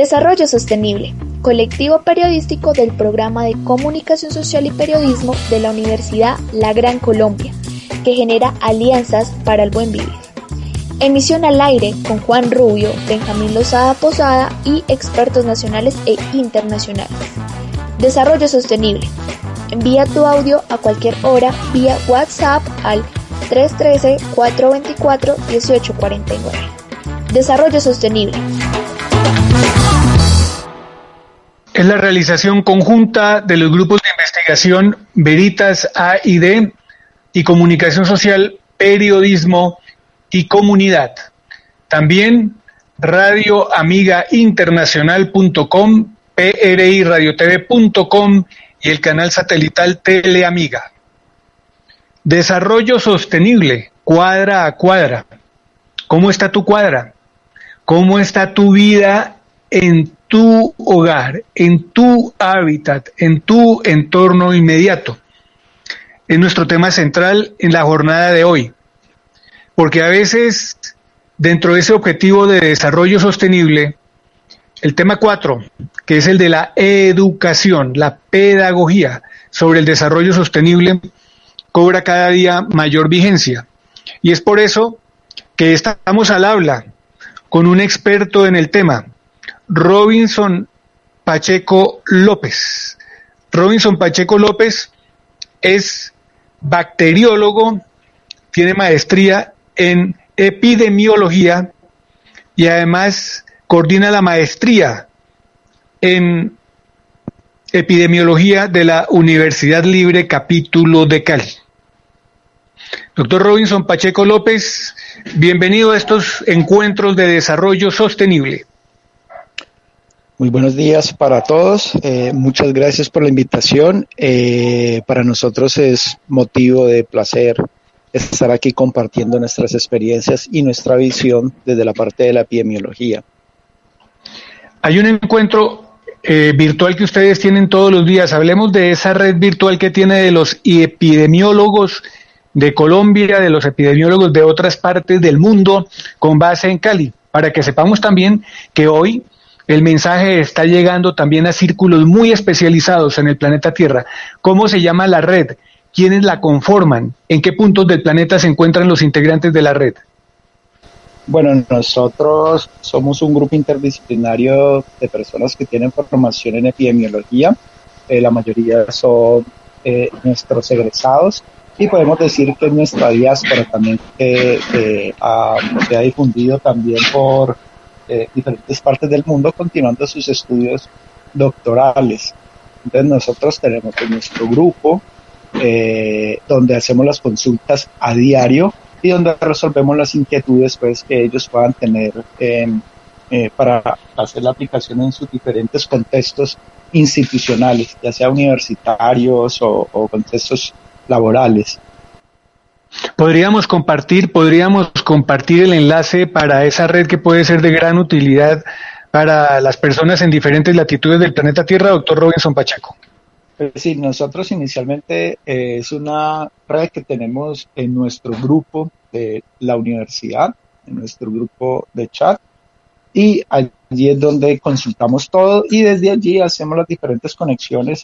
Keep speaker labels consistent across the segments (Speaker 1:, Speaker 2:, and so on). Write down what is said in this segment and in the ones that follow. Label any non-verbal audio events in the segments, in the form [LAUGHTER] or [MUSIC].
Speaker 1: Desarrollo Sostenible, colectivo periodístico del programa de Comunicación Social y Periodismo de la Universidad La Gran Colombia, que genera alianzas para el buen vivir. Emisión al aire con Juan Rubio, Benjamín Lozada Posada y expertos nacionales e internacionales. Desarrollo Sostenible. Envía tu audio a cualquier hora vía WhatsApp al 313-424-1849. Desarrollo Sostenible.
Speaker 2: Es la realización conjunta de los grupos de investigación Veritas A y D y Comunicación Social, Periodismo y Comunidad. También radioamigainternacional.com, PRIRadiotV.com y el canal satelital Teleamiga. Desarrollo sostenible, cuadra a cuadra. ¿Cómo está tu cuadra? ¿Cómo está tu vida en tu hogar, en tu hábitat, en tu entorno inmediato. Es nuestro tema central en la jornada de hoy. Porque a veces, dentro de ese objetivo de desarrollo sostenible, el tema 4, que es el de la educación, la pedagogía sobre el desarrollo sostenible, cobra cada día mayor vigencia. Y es por eso que estamos al habla con un experto en el tema, Robinson Pacheco López. Robinson Pacheco López es bacteriólogo, tiene maestría en epidemiología y además coordina la maestría en epidemiología de la Universidad Libre Capítulo de Cali. Doctor Robinson Pacheco López, bienvenido a estos encuentros de desarrollo sostenible.
Speaker 3: Muy buenos días para todos. Eh, muchas gracias por la invitación. Eh, para nosotros es motivo de placer estar aquí compartiendo nuestras experiencias y nuestra visión desde la parte de la epidemiología.
Speaker 2: Hay un encuentro eh, virtual que ustedes tienen todos los días. Hablemos de esa red virtual que tiene de los epidemiólogos de Colombia, de los epidemiólogos de otras partes del mundo con base en Cali, para que sepamos también que hoy el mensaje está llegando también a círculos muy especializados en el planeta Tierra. ¿Cómo se llama la red? ¿Quiénes la conforman? ¿En qué puntos del planeta se encuentran los integrantes de la red?
Speaker 3: Bueno, nosotros somos un grupo interdisciplinario de personas que tienen formación en epidemiología. Eh, la mayoría son eh, nuestros egresados y podemos decir que nuestra diáspora también se ha difundido también por diferentes partes del mundo continuando sus estudios doctorales. Entonces nosotros tenemos nuestro grupo eh, donde hacemos las consultas a diario y donde resolvemos las inquietudes pues que ellos puedan tener em, eh, para hacer la aplicación en sus diferentes contextos institucionales, ya sea universitarios o contextos laborales.
Speaker 2: Podríamos compartir, podríamos compartir el enlace para esa red que puede ser de gran utilidad para las personas en diferentes latitudes del planeta Tierra, doctor Robinson Pacheco.
Speaker 3: Pues sí, nosotros inicialmente eh, es una red que tenemos en nuestro grupo de la universidad, en nuestro grupo de chat, y allí es donde consultamos todo y desde allí hacemos las diferentes conexiones,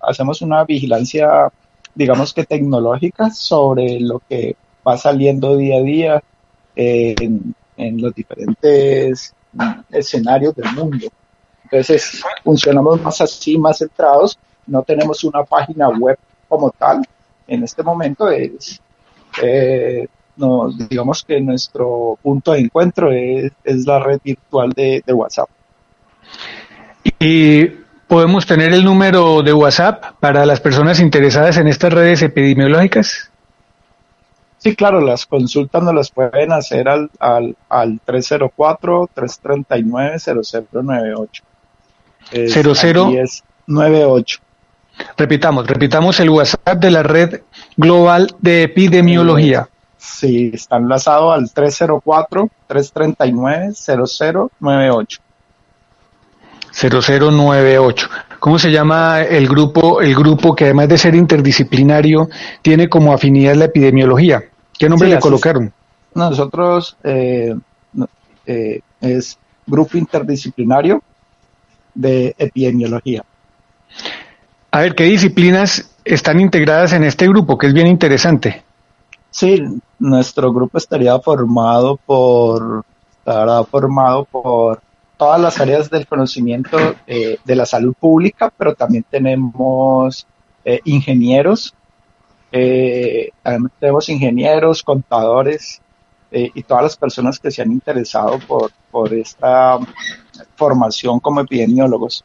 Speaker 3: hacemos una vigilancia digamos que tecnológicas sobre lo que va saliendo día a día en, los diferentes escenarios del mundo. Entonces, funcionamos más así, más centrados. No tenemos una página web como tal. En este momento es, eh, digamos que nuestro punto de encuentro es, la red virtual de, de WhatsApp.
Speaker 2: Y ¿Podemos tener el número de WhatsApp para las personas interesadas en estas redes epidemiológicas?
Speaker 3: Sí, claro, las consultas no las pueden hacer al, al, al 304-339-0098.
Speaker 2: 0098. Repitamos, repitamos el WhatsApp de la Red Global de Epidemiología.
Speaker 3: Sí, está enlazado al 304-339-0098.
Speaker 2: 0098. ¿Cómo se llama el grupo, el grupo que además de ser interdisciplinario tiene como afinidad la epidemiología? ¿Qué nombre le colocaron?
Speaker 3: Nosotros eh, eh, es Grupo Interdisciplinario de Epidemiología.
Speaker 2: A ver, ¿qué disciplinas están integradas en este grupo? Que es bien interesante.
Speaker 3: Sí, nuestro grupo estaría formado por, estará formado por todas las áreas del conocimiento eh, de la salud pública, pero también tenemos eh, ingenieros, eh, tenemos ingenieros, contadores y todas las personas que se han interesado por, por esta formación como epidemiólogos.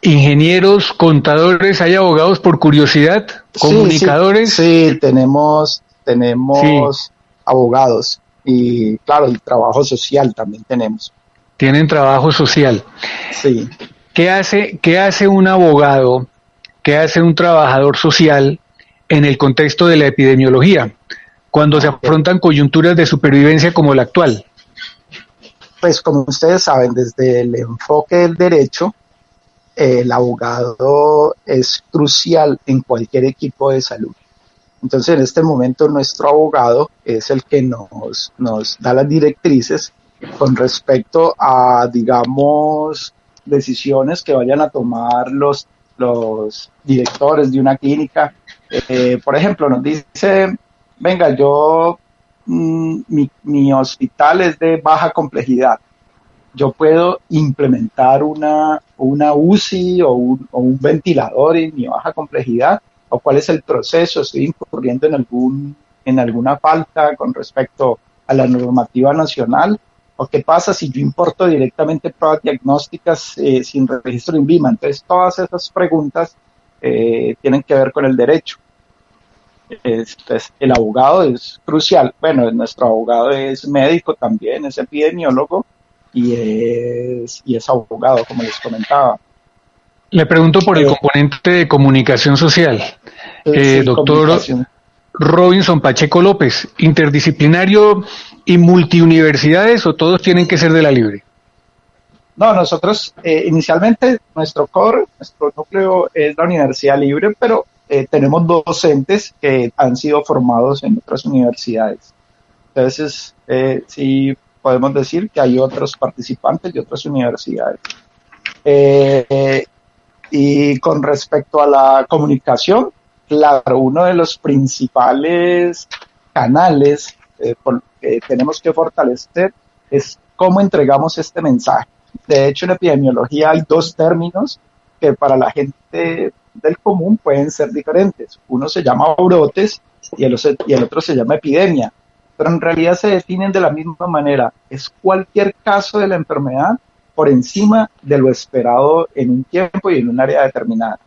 Speaker 2: Ingenieros, contadores, hay abogados por curiosidad, comunicadores.
Speaker 3: Sí, tenemos, tenemos abogados y claro, el trabajo social también tenemos.
Speaker 2: Tienen trabajo social.
Speaker 3: Sí.
Speaker 2: ¿Qué hace, qué hace un abogado, qué hace un trabajador social en el contexto de la epidemiología cuando se afrontan coyunturas de supervivencia como la actual?
Speaker 3: Pues como ustedes saben, desde el enfoque del derecho, el abogado es crucial en cualquier equipo de salud. Entonces, en este momento, nuestro abogado es el que nos, nos da las directrices con respecto a, digamos, decisiones que vayan a tomar los, los directores de una clínica. Eh, por ejemplo, nos dice, venga, yo, mm, mi, mi hospital es de baja complejidad yo puedo implementar una, una UCI o un, o un ventilador en mi baja complejidad o cuál es el proceso, estoy incurriendo en algún en alguna falta con respecto a la normativa nacional o qué pasa si yo importo directamente pruebas diagnósticas eh, sin registro en VIMA. Entonces todas esas preguntas eh, tienen que ver con el derecho. El abogado es crucial. Bueno, nuestro abogado es médico también, es epidemiólogo y es, y es abogado, como les comentaba.
Speaker 2: Le pregunto por el eh, componente de comunicación social. Eh, doctor Robinson Pacheco López, ¿interdisciplinario y multiuniversidades o todos tienen que ser de la libre?
Speaker 3: No, nosotros eh, inicialmente nuestro core, nuestro núcleo es la Universidad Libre, pero tenemos docentes que han sido formados en otras universidades. Entonces, sí podemos decir que hay otros participantes de otras universidades. Eh, y con respecto a la comunicación, claro, uno de los principales canales eh, que tenemos que fortalecer es cómo entregamos este mensaje. De hecho, en epidemiología hay dos términos que para la gente del común pueden ser diferentes. Uno se llama brotes y el, y el otro se llama epidemia pero en realidad se definen de la misma manera. Es cualquier caso de la enfermedad por encima de lo esperado en un tiempo y en un área determinada.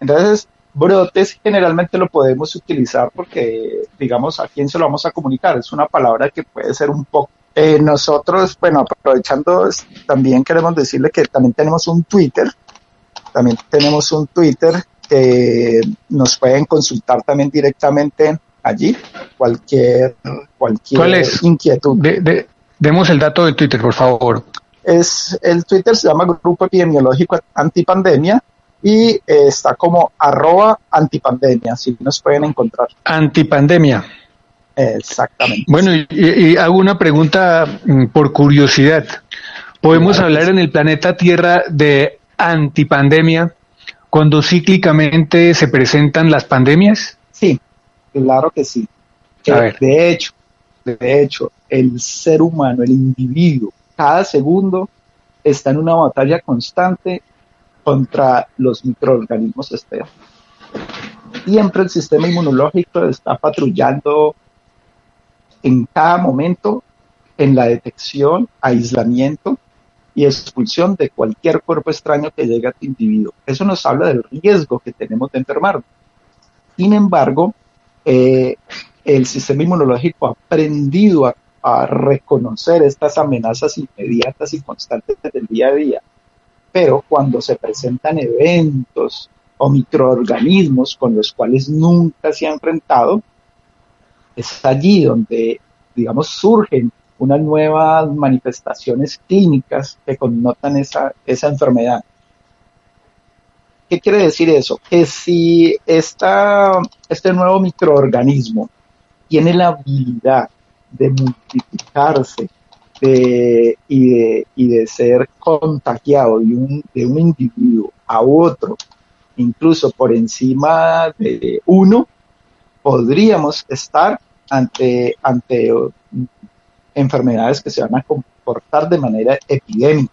Speaker 3: Entonces, brotes generalmente lo podemos utilizar porque, digamos, a quién se lo vamos a comunicar. Es una palabra que puede ser un poco... Eh, nosotros, bueno, aprovechando, también queremos decirle que también tenemos un Twitter. También tenemos un Twitter que nos pueden consultar también directamente allí cualquier, cualquier inquietud.
Speaker 2: demos el dato de Twitter, por favor.
Speaker 3: Es, el Twitter se llama Grupo Epidemiológico Antipandemia y eh, está como arroba antipandemia, si nos pueden encontrar.
Speaker 2: Antipandemia.
Speaker 3: Exactamente.
Speaker 2: Bueno, y, hago una pregunta mm, por curiosidad. ¿Podemos hablar en el planeta Tierra de antipandemia cuando cíclicamente se presentan las pandemias?
Speaker 3: Sí, Claro que sí. Eh, de hecho, de hecho, el ser humano, el individuo, cada segundo está en una batalla constante contra los microorganismos externos. Siempre el sistema inmunológico está patrullando en cada momento en la detección, aislamiento y expulsión de cualquier cuerpo extraño que llegue a tu individuo. Eso nos habla del riesgo que tenemos de enfermarnos. Sin embargo, eh, el sistema inmunológico ha aprendido a, reconocer estas amenazas inmediatas y constantes del día a día. Pero cuando se presentan eventos o microorganismos con los cuales nunca se ha enfrentado, es allí donde, digamos, surgen unas nuevas manifestaciones clínicas que connotan esa, esa enfermedad. ¿Qué quiere decir eso? Que si este nuevo microorganismo tiene la habilidad de multiplicarse y, de, y, de, ser contagiado de un, de un individuo a otro, incluso por encima de uno, podríamos estar ante, ante enfermedades que se van a comportar de manera epidémica.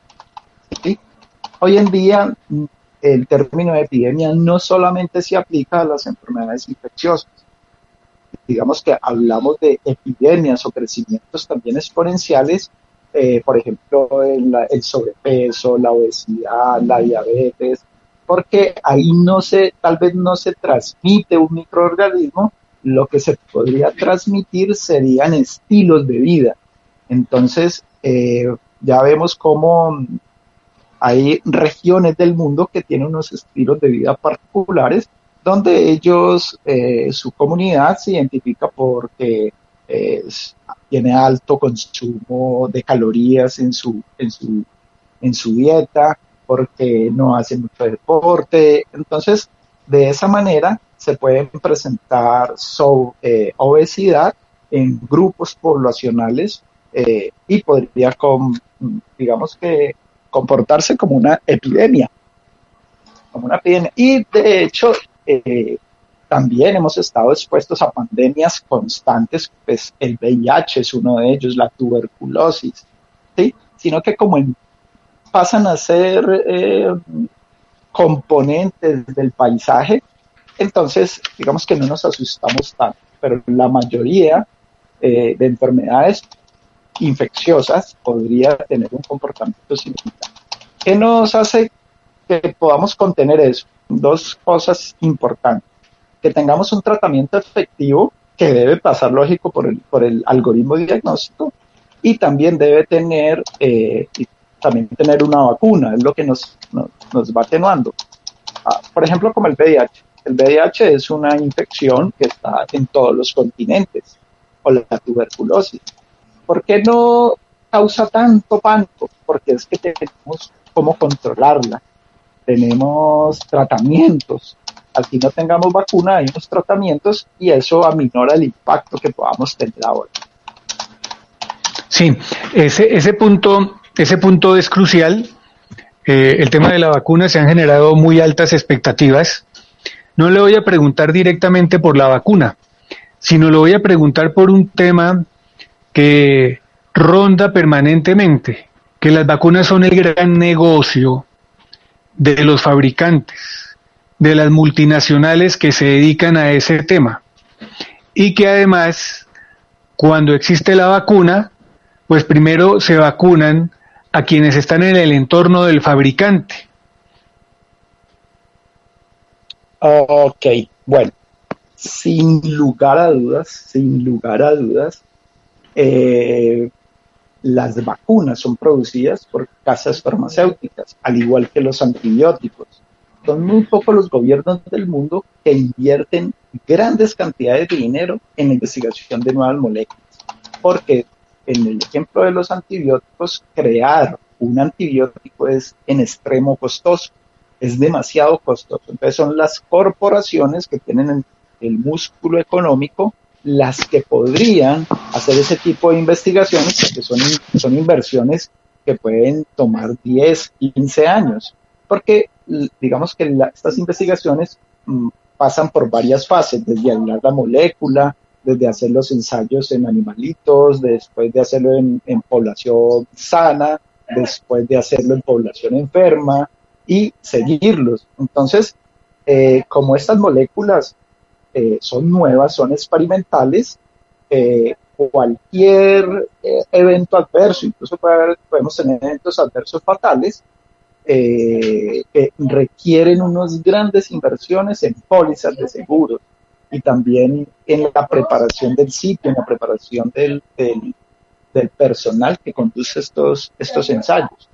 Speaker 3: Hoy en día el término de epidemia no solamente se aplica a las enfermedades infecciosas. Digamos que hablamos de epidemias o crecimientos también exponenciales, eh, por ejemplo, el, el, sobrepeso, la obesidad, la diabetes, porque ahí no se, tal vez no se transmite un microorganismo, lo que se podría transmitir serían estilos de vida. Entonces, eh, ya vemos cómo hay regiones del mundo que tienen unos estilos de vida particulares donde ellos, eh, su comunidad se identifica porque tiene alto consumo de calorías en su, en su, en su dieta, porque no hace mucho deporte. Entonces, de esa manera se pueden presentar eh, obesidad en grupos poblacionales eh, y podría, con, digamos que, comportarse como una epidemia, como una epidemia. Y de hecho, eh, también hemos estado expuestos a pandemias constantes, pues el VIH es uno de ellos, la tuberculosis. Sino que como pasan a ser eh, componentes del paisaje, entonces digamos que no nos asustamos tanto, pero la mayoría eh, de enfermedades infecciosas podría tener un comportamiento similar. ¿Qué nos hace que podamos contener eso? Dos cosas importantes. Que tengamos un tratamiento efectivo que debe pasar, lógico, por el, por el algoritmo diagnóstico y también debe tener, eh, también tener una vacuna, es lo que nos, nos, va atenuando. Ah, por ejemplo, como el VIH. El VIH es una infección que está en todos los continentes, o la tuberculosis. ¿Por qué no causa tanto pánico? Porque es que tenemos cómo controlarla. Tenemos tratamientos. Al no tengamos vacuna, hay unos tratamientos y eso aminora el impacto que podamos tener ahora.
Speaker 2: Sí, ese, ese, punto, ese punto es crucial. Eh, el tema de la vacuna se han generado muy altas expectativas. No le voy a preguntar directamente por la vacuna, sino le voy a preguntar por un tema que ronda permanentemente, que las vacunas son el gran negocio de los fabricantes, de las multinacionales que se dedican a ese tema. Y que además, cuando existe la vacuna, pues primero se vacunan a quienes están en el entorno del fabricante.
Speaker 3: Ok, bueno, sin lugar a dudas, sin lugar a dudas, eh, las vacunas son producidas por casas farmacéuticas, al igual que los antibióticos. Son muy pocos los gobiernos del mundo que invierten grandes cantidades de dinero en la investigación de nuevas moléculas, porque en el ejemplo de los antibióticos, crear un antibiótico es en extremo costoso, es demasiado costoso. Entonces son las corporaciones que tienen el músculo económico las que podrían hacer ese tipo de investigaciones, porque son, inversiones que pueden tomar 10, 15 años, porque digamos que estas investigaciones mm, pasan por varias fases, desde aislar la molécula, desde hacer los ensayos en animalitos, después de hacerlo en, población sana, después de hacerlo en población enferma y seguirlos. Entonces, eh, como estas moléculas eh, son nuevas, son experimentales, eh, cualquier eh, evento adverso, incluso puede podemos tener eventos adversos fatales, que requieren unas grandes inversiones en pólizas de seguros. y también en la preparación del sitio, en la preparación del, del, personal que conduce estos, estos ensayos.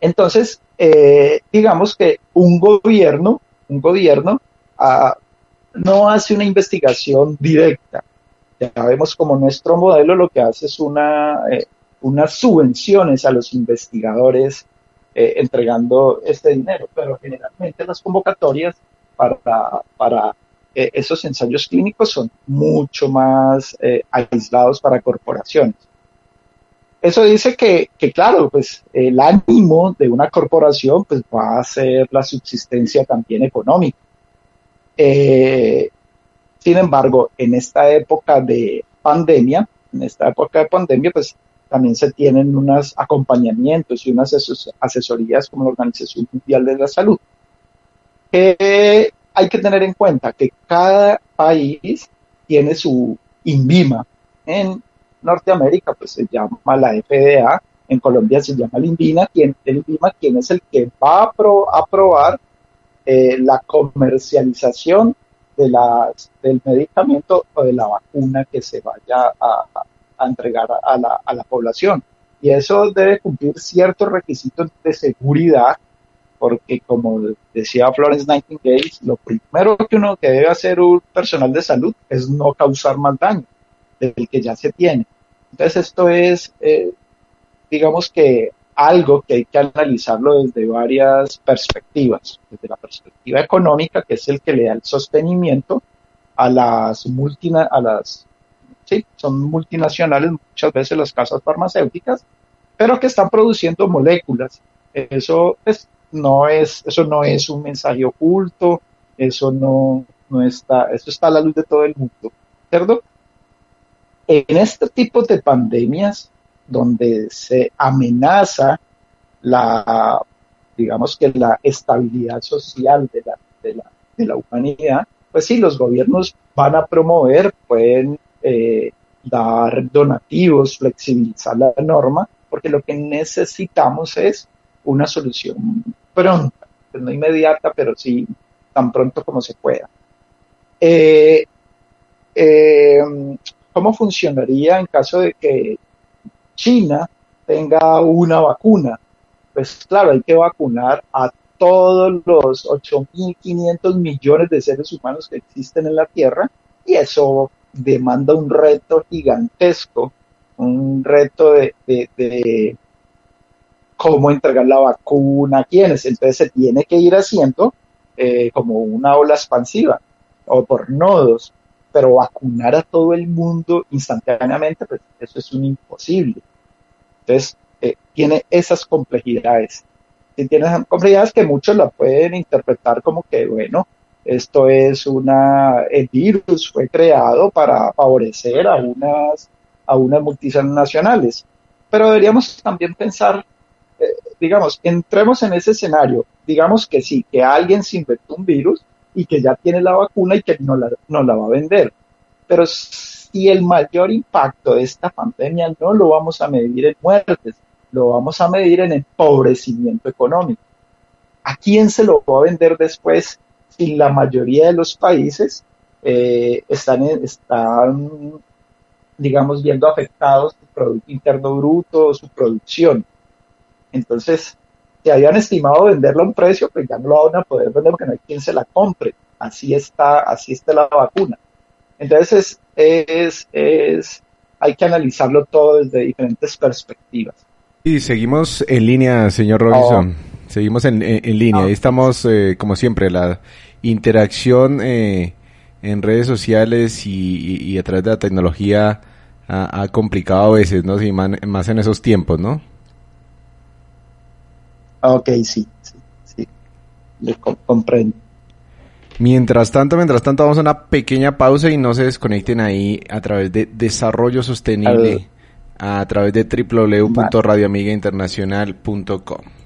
Speaker 3: Entonces, eh, digamos que un gobierno, un gobierno ah, no hace una investigación directa. Ya vemos como nuestro modelo lo que hace es una, eh, unas subvenciones a los investigadores eh, entregando este dinero, pero generalmente las convocatorias para, para eh, esos ensayos clínicos son mucho más eh, aislados para corporaciones. Eso dice que, que, claro, pues el ánimo de una corporación pues va a ser la subsistencia también económica. Sin embargo, en esta época de pandemia, en esta época de pandemia, pues también se tienen unos acompañamientos y unas asesorías como la Organización Mundial de la Salud, que hay que tener en cuenta que cada país tiene su INVIMA. En Norteamérica pues se llama la FDA, en Colombia se llama el INVIMA, quien, INVIMA, quien es el que va a aprobar eh, la comercialización del medicamento o de la vacuna que se vaya a, entregar a la, a la población. Y eso debe cumplir ciertos requisitos de seguridad porque como decía Florence Nightingale, lo primero que uno que debe hacer un personal de salud es no causar más daño del que ya se tiene. Entonces esto es, eh, digamos que algo que hay que analizarlo desde varias perspectivas, desde la perspectiva económica, que es el que le da el sostenimiento a las multina, a las, sí, son multinacionales muchas veces las casas farmacéuticas, pero que están produciendo moléculas. Eso es no es, eso no es un mensaje oculto, eso no, no está, eso está a la luz de todo el mundo, ¿cierto? En este tipo de pandemias donde se amenaza la, digamos que la estabilidad social de la, de la, de la humanidad, pues sí, los gobiernos van a promover, pueden eh, dar donativos, flexibilizar la norma, porque lo que necesitamos es una solución pronta, pues no inmediata, pero sí tan pronto como se pueda. Eh, eh, ¿Cómo funcionaría en caso de que China tenga una vacuna? Pues claro, hay que vacunar a todos los 8.500 millones de seres humanos que existen en la Tierra y eso demanda un reto gigantesco, un reto de, de cómo entregar la vacuna a quiénes. Entonces se tiene que ir haciendo eh, como una ola expansiva o por nodos, pero vacunar a todo el mundo instantáneamente, pues eso es un imposible. Entonces, eh, tiene esas complejidades. Y tiene esas complejidades que muchos la pueden interpretar como que, bueno, esto es una, el virus fue creado para favorecer a unas, a unas multinacionales. Pero deberíamos también pensar digamos, entremos en ese escenario, digamos que sí, que alguien se inventó un virus y que ya tiene la vacuna y que no la, no la va a vender. Pero si el mayor impacto de esta pandemia no lo vamos a medir en muertes, lo vamos a medir en empobrecimiento económico. ¿A quién se lo va a vender después si la mayoría de los países eh, están, están, digamos, viendo afectados su Producto Interno Bruto, su producción? Entonces, si habían estimado venderlo a un precio, pues ya no lo van a poder vender porque no hay quien se la compre. Así está, así está la vacuna. Entonces, es, es, hay que analizarlo todo desde diferentes perspectivas.
Speaker 4: Y seguimos en línea, señor Robinson. Oh. Seguimos en, en, línea. Ah. Ahí estamos, eh, como siempre, la interacción eh, en redes sociales y, y, a través de la tecnología ha, ha complicado a veces, ¿no? Sí, más en esos tiempos, ¿no?
Speaker 3: Ok, sí, sí, sí. comprendo.
Speaker 4: Mientras tanto, mientras tanto, vamos a una pequeña pausa y no se desconecten ahí a través de Desarrollo Sostenible, a, través de www.radioamigainternacional.com.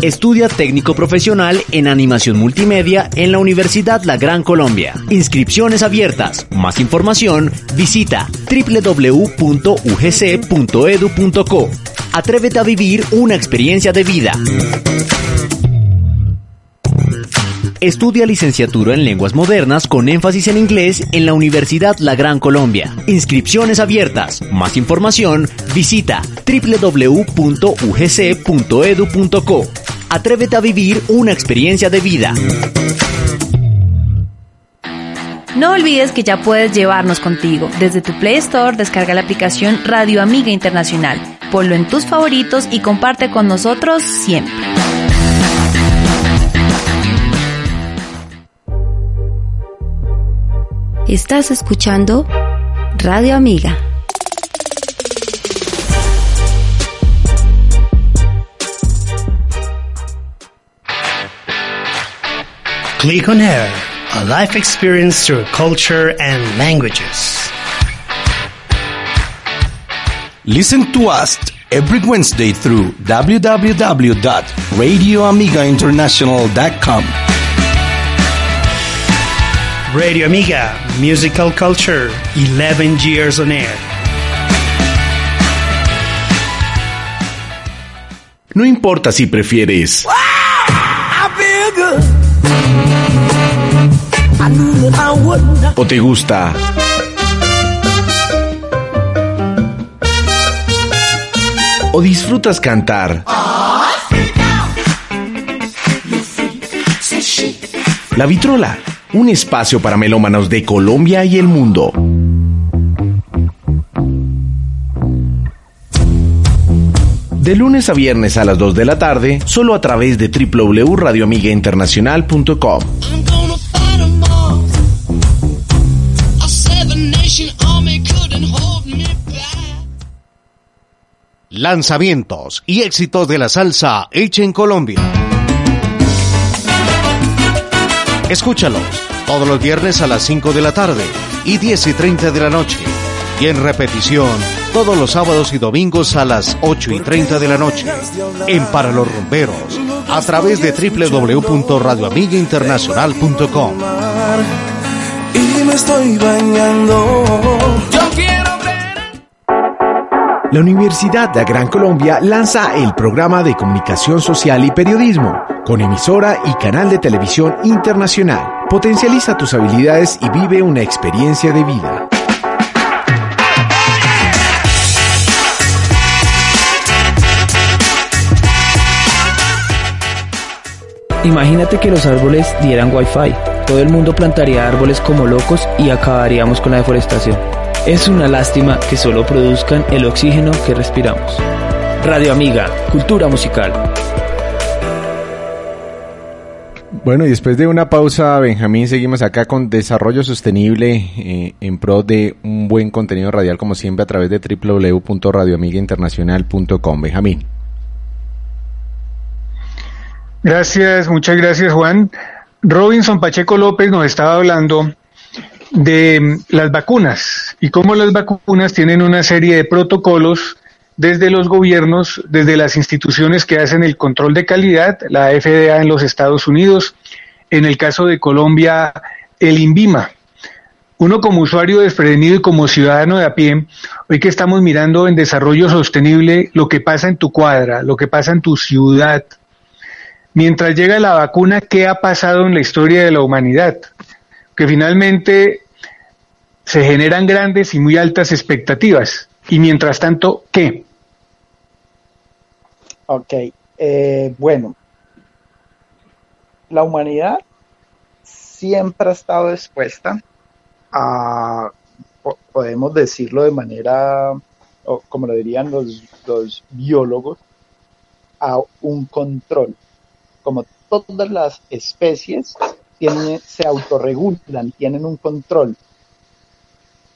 Speaker 5: Estudia técnico profesional en animación multimedia en la Universidad La Gran Colombia. Inscripciones abiertas. Más información, visita www.ugc.edu.co. Atrévete a vivir una experiencia de vida. Estudia licenciatura en lenguas modernas con énfasis en inglés en la Universidad La Gran Colombia. Inscripciones abiertas. Más información, visita www.ugc.edu.co. Atrévete a vivir una experiencia de vida.
Speaker 6: No olvides que ya puedes llevarnos contigo. Desde tu Play Store descarga la aplicación Radio Amiga Internacional. Ponlo en tus favoritos y comparte con nosotros siempre.
Speaker 7: Estás escuchando Radio Amiga.
Speaker 8: Click on Air, a life experience through culture and languages.
Speaker 9: Listen to us every Wednesday through www.radioamigainternational.com.
Speaker 8: Radio Amiga, musical culture, 11 years on air.
Speaker 4: No importa si prefieres o te gusta. O disfrutas cantar. La Vitrola, un espacio para melómanos de Colombia y el mundo. De lunes a viernes a las 2 de la tarde, solo a través de www.radioamigainternacional.com.
Speaker 5: Lanzamientos y éxitos de la salsa hecha en Colombia. Escúchalos todos los viernes a las 5 de la tarde y 10 y 30 de la noche. Y en repetición todos los sábados y domingos a las 8 y 30 de la noche. En Para los Rumberos. A través de www.radioamigainternacional.com.
Speaker 10: Y me estoy bañando.
Speaker 4: La Universidad de Gran Colombia lanza el programa de comunicación social y periodismo, con emisora y canal de televisión internacional. Potencializa tus habilidades y vive una experiencia de vida.
Speaker 11: Imagínate que los árboles dieran wifi. Todo el mundo plantaría árboles como locos y acabaríamos con la deforestación. Es una lástima que solo produzcan el oxígeno que respiramos. Radio Amiga, Cultura Musical.
Speaker 4: Bueno, y después de una pausa, Benjamín, seguimos acá con Desarrollo Sostenible eh, en pro de un buen contenido radial, como siempre, a través de www.radioamigainternacional.com. Benjamín.
Speaker 2: Gracias, muchas gracias Juan. Robinson Pacheco López nos estaba hablando de las vacunas y cómo las vacunas tienen una serie de protocolos desde los gobiernos, desde las instituciones que hacen el control de calidad, la FDA en los Estados Unidos, en el caso de Colombia, el INVIMA. Uno como usuario desprevenido y como ciudadano de a pie, hoy que estamos mirando en desarrollo sostenible lo que pasa en tu cuadra, lo que pasa en tu ciudad, mientras llega la vacuna, ¿qué ha pasado en la historia de la humanidad? Que finalmente se generan grandes y muy altas expectativas. Y mientras tanto, ¿qué?
Speaker 3: Ok, eh, bueno, la humanidad siempre ha estado dispuesta a, podemos decirlo de manera, como lo dirían los, los biólogos, a un control como todas las especies, se autorregulan, tienen un control.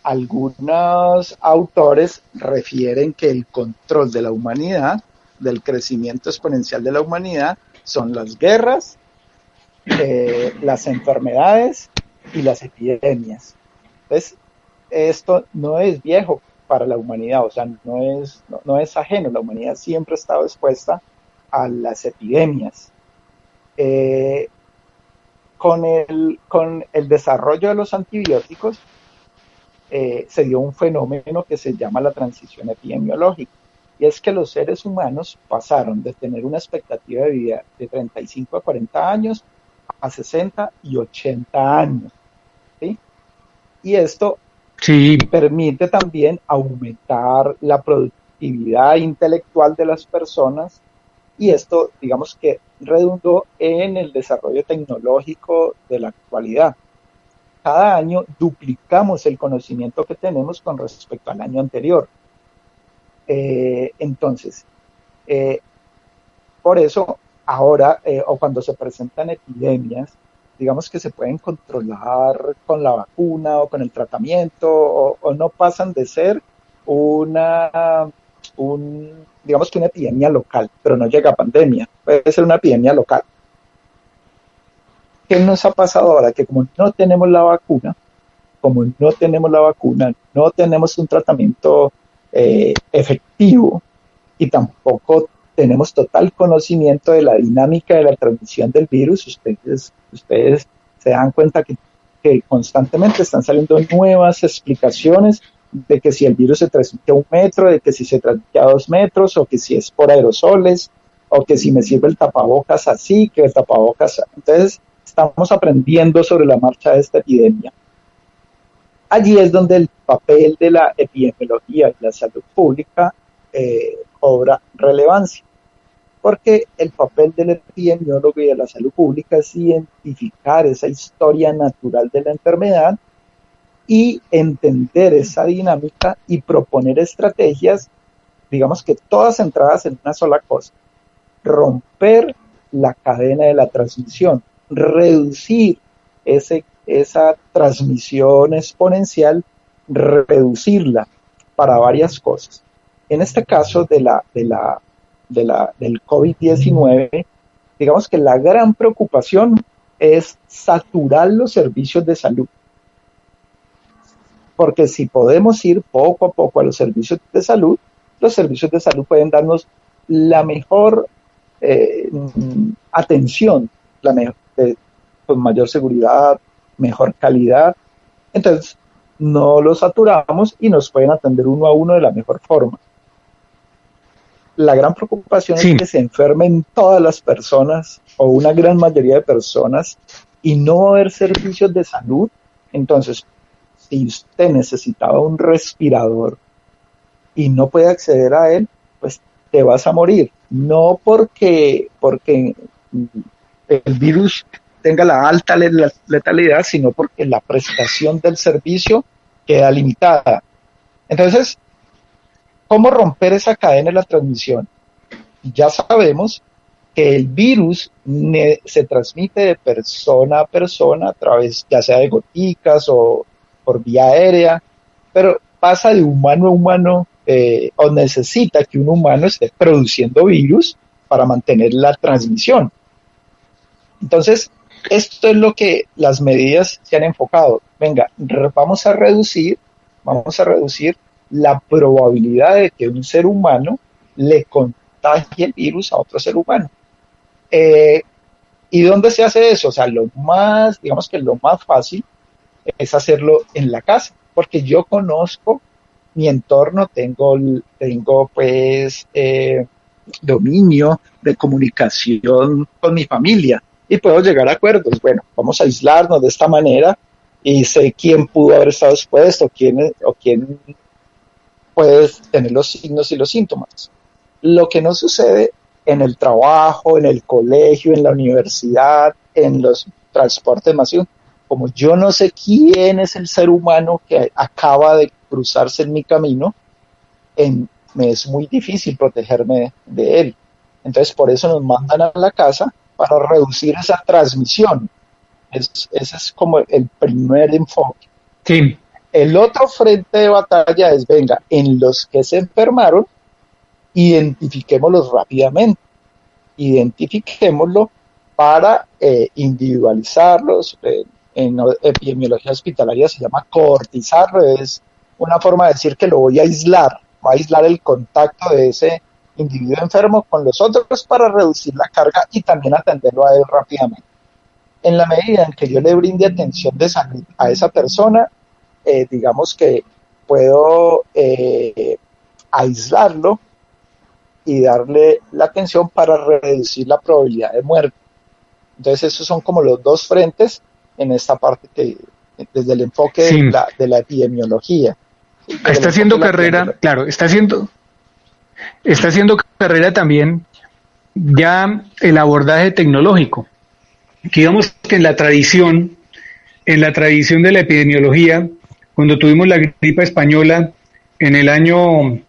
Speaker 3: Algunos autores refieren que el control de la humanidad, del crecimiento exponencial de la humanidad, son las guerras, eh, las enfermedades y las epidemias. Entonces, esto no es viejo para la humanidad, o sea, no es, no es ajeno, la humanidad siempre ha estado expuesta a las epidemias. Eh, con, el, con el desarrollo de los antibióticos eh, se dio un fenómeno que se llama la transición epidemiológica. Y es que los seres humanos pasaron de tener una expectativa de vida de 35 a 40 años a 60 y 80 años. Y esto permite también aumentar la productividad intelectual de las personas y esto, digamos que redundó en el desarrollo tecnológico de la actualidad. Cada año duplicamos el conocimiento que tenemos con respecto al año anterior. Eh, entonces, eh, por eso ahora, eh, o cuando se presentan epidemias, digamos que se pueden controlar con la vacuna o con el tratamiento, o, no pasan de ser una, un, digamos que una epidemia local, pero no llega a pandemia, puede ser una epidemia local. ¿Qué nos ha pasado ahora? Que como no tenemos la vacuna, como no tenemos la vacuna, no tenemos un tratamiento eh, efectivo y tampoco tenemos total conocimiento de la dinámica de la transmisión del virus. Ustedes, ustedes se dan cuenta que, constantemente están saliendo nuevas explicaciones de que si el virus se transmite a un metro, de que si se transmite a dos metros, o que si es por aerosoles, o que si me sirve el tapabocas así, que el tapabocas. Entonces, estamos aprendiendo sobre la marcha de esta epidemia. Allí es donde el papel de la epidemiología y la salud pública eh, cobra relevancia, porque el papel del epidemiólogo y de la salud pública es identificar esa historia natural de la enfermedad y entender esa dinámica y proponer estrategias, digamos que todas centradas en una sola cosa, romper la cadena de la transmisión, reducir ese, esa transmisión exponencial, reducirla para varias cosas. En este caso de la, de la, de la, del COVID-19, digamos que la gran preocupación es saturar los servicios de salud. Porque si podemos ir poco a poco a los servicios de salud, los servicios de salud pueden darnos la mejor eh, atención, la con mayor seguridad, mejor calidad. Entonces, no los saturamos y nos pueden atender uno a uno de la mejor forma la gran preocupación es que se enfermen todas las personas o una gran mayoría de personas y no haber servicios de salud. Entonces, si usted necesitaba un respirador y no puede acceder a él, pues te vas a morir. No porque, porque el virus tenga la alta letalidad, sino porque la prestación del servicio queda limitada. Entonces, ¿Cómo romper esa cadena de la transmisión? Ya sabemos que el virus se transmite de persona a persona a través ya sea de goticas o por vía aérea, pero pasa de humano a humano eh, o necesita que un humano esté produciendo virus para mantener la transmisión. Entonces, esto es lo que las medidas se han enfocado. Venga, vamos a reducir, vamos a reducir la probabilidad de que un ser humano le contagie el virus a otro ser humano. Eh, ¿Y dónde se hace eso? O sea, lo más, digamos que lo más fácil es hacerlo en la casa, porque yo conozco mi entorno, tengo, tengo pues eh, dominio de comunicación con mi familia y puedo llegar a acuerdos. Bueno, vamos a aislarnos de esta manera y sé quién pudo haber estado expuesto, quién, o quién puedes tener los signos y los síntomas. Lo que no sucede en el trabajo, en el colegio, en la universidad, en los transportes masivos, como yo no sé quién es el ser humano que acaba de cruzarse en mi camino, me es muy difícil protegerme de él. Entonces, por eso nos mandan a la casa para reducir esa transmisión. ese es como el primer enfoque.
Speaker 2: Sí.
Speaker 3: El otro frente de batalla es, venga, en los que se enfermaron, identifiquémoslos rápidamente, identifiquémoslo para eh, individualizarlos. Eh, en epidemiología hospitalaria se llama cortizarlo, es una forma de decir que lo voy a aislar, voy a aislar el contacto de ese individuo enfermo con los otros para reducir la carga y también atenderlo a él rápidamente. En la medida en que yo le brinde atención de salud a esa persona, eh, digamos que puedo eh, aislarlo y darle la atención para reducir la probabilidad de muerte. Entonces, esos son como los dos frentes en esta parte que, desde el enfoque de, la, de, la, epidemiología.
Speaker 2: Está haciendo carrera, claro, está haciendo, está haciendo carrera también ya el abordaje tecnológico. Digamos que en la tradición, en la tradición de la epidemiología, cuando tuvimos la gripa española en el año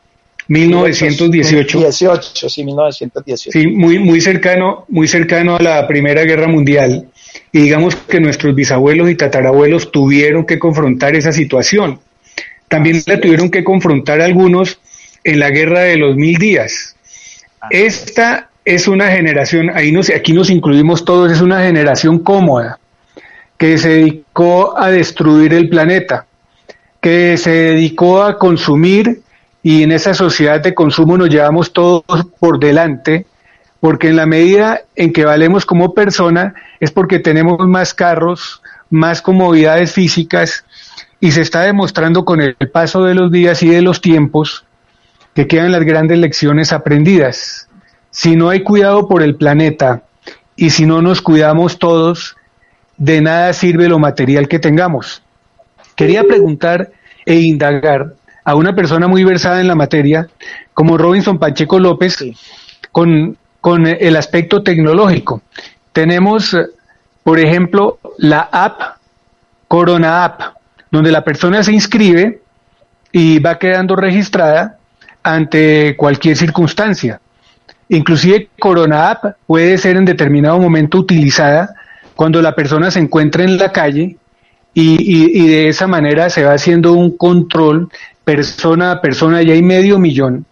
Speaker 2: 1918.
Speaker 3: 18, sí, 1918.
Speaker 2: Sí, muy, muy cercano, muy cercano a la Primera Guerra Mundial. Y digamos que nuestros bisabuelos y tatarabuelos tuvieron que confrontar esa situación. También la tuvieron que confrontar algunos en la Guerra de los Mil Días. Esta es una generación, ahí nos, aquí nos incluimos todos, es una generación cómoda, que se dedicó a destruir el planeta, que se dedicó a consumir y en esa sociedad de consumo nos llevamos todos por delante, porque en la medida en que valemos como persona es porque tenemos más carros, más comodidades físicas y se está demostrando con el paso de los días y de los tiempos que quedan las grandes lecciones aprendidas. Si no hay cuidado por el planeta y si no nos cuidamos todos, de nada sirve lo material que tengamos. Quería preguntar e indagar a una persona muy versada en la materia, como Robinson Pacheco López, con, con el aspecto tecnológico. Tenemos, por ejemplo, la app Corona App, donde la persona se inscribe y va quedando registrada ante cualquier circunstancia. Inclusive Corona App puede ser en determinado momento utilizada cuando la persona se encuentra en la calle y, y, de esa manera se va haciendo un control persona a persona. Ya hay medio millón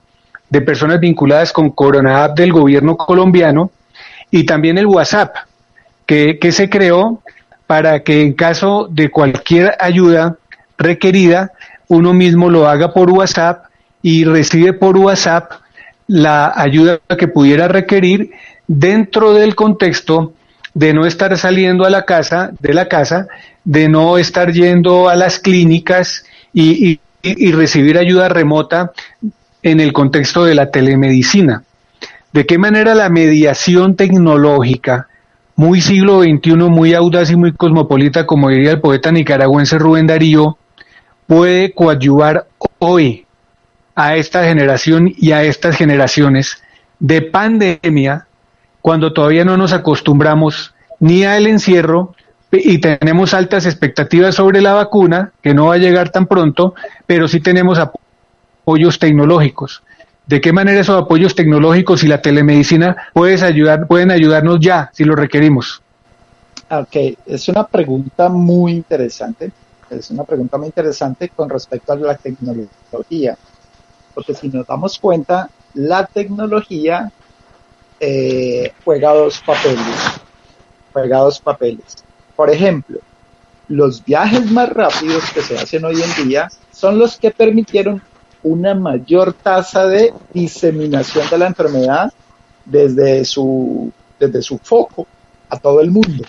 Speaker 2: de personas vinculadas con Corona App del gobierno colombiano y también el WhatsApp, que, que se creó para que en caso de cualquier ayuda requerida, uno mismo lo haga por WhatsApp y recibe por WhatsApp la ayuda que pudiera requerir dentro del contexto de no estar saliendo a la casa, de la casa, de no estar yendo a las clínicas y, y, recibir ayuda remota en el contexto de la telemedicina. ¿De qué manera la mediación tecnológica, muy siglo XXI, muy audaz y muy cosmopolita, como diría el poeta nicaragüense Rubén Darío, puede coadyuvar hoy a esta generación y a estas generaciones de pandemia cuando todavía no nos acostumbramos ni al encierro y tenemos altas expectativas sobre la vacuna, que no va a llegar tan pronto, pero sí tenemos apoyos tecnológicos. ¿De qué manera esos apoyos tecnológicos y la telemedicina puedes ayudar, pueden ayudarnos ya si lo requerimos?
Speaker 3: Ok, es una pregunta muy interesante. Es una pregunta muy interesante con respecto a la tecnología porque si nos damos cuenta, la tecnología eh, juega dos papeles, juega dos papeles. Por ejemplo, los viajes más rápidos que se hacen hoy en día son los que permitieron una mayor tasa de diseminación de la enfermedad desde su, desde su foco a todo el mundo.